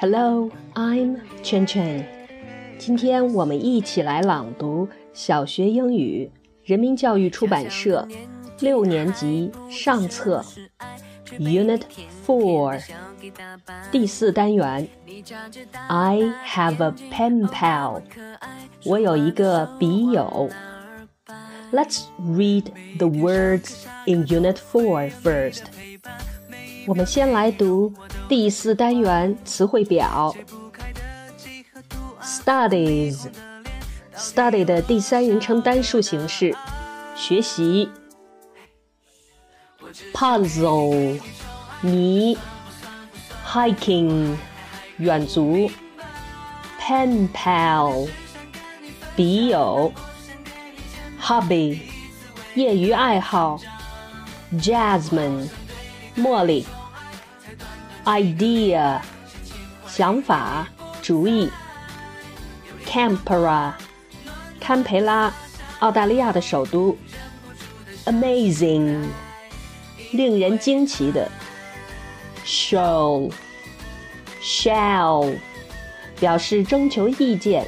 Hello, I'm Chen Chen。今天我们一起来朗读小学英语，人民教育出版社六年级上册 Unit Four 第四单元。I have a pen pal。我有一个笔友。Let's read the words in Unit Four first. 我们先来读 第四单元词汇表。Studies，study 的第三人称单数形式，学习。Puzzle，谜。Hiking，远足。Pen pal，笔友。Hobby，业余爱好。Jasmine。茉莉，idea，想法、主意，Canberra，堪培拉，澳大利亚的首都，amazing，令人惊奇的，show，shall，表示征求意见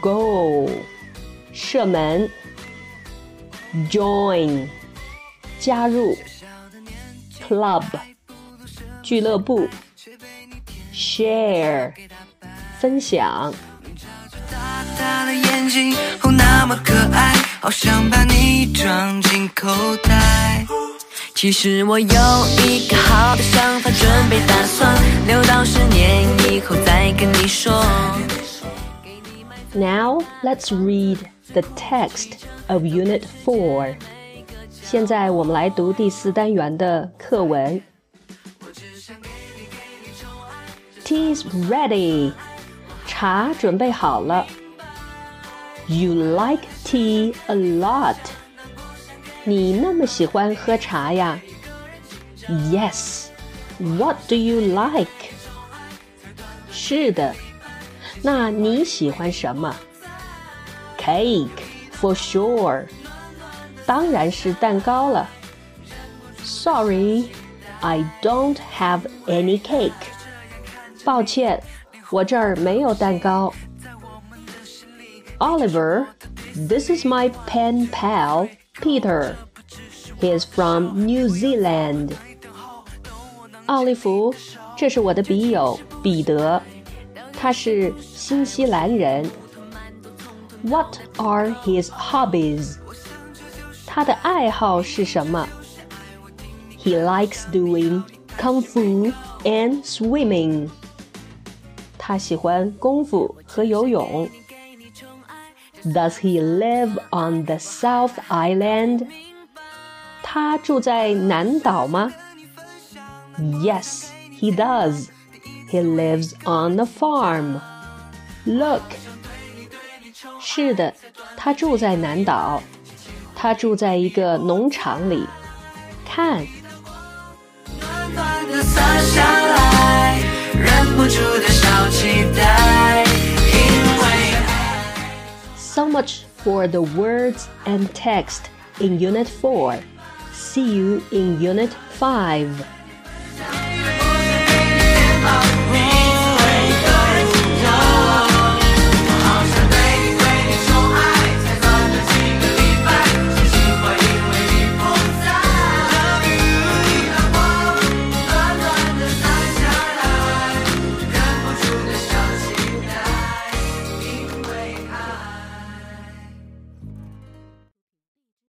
，go，射门，join，加入。club 俱乐部，share 分享。其实我有一个好的想法，准备打算留到十年以后再跟你说。Now let's read the text of Unit Four. 现在我们来读第四单元的课文。Tea's ready，茶准备好了。You like tea a lot，你那么喜欢喝茶呀？Yes，What do you like？是的，那你喜欢什么？Cake for sure。当然是蛋糕了。Sorry, I don't have any cake. 抱歉，我这儿没有蛋糕。Oliver, this is my pen pal, Peter. He is from New Zealand. 奥利弗，这是我的笔友彼得，他是新西兰人。What are his hobbies? 他的爱好是什么？He likes doing kung fu and swimming。 他喜欢功夫和游泳。Does he live on the South Island？他住在南岛吗？Yes, he does. He lives on a farm. Look，是的，他住在南岛。他住在一个农场里，看。 So much for the words and text in Unit 4. See you in Unit 5.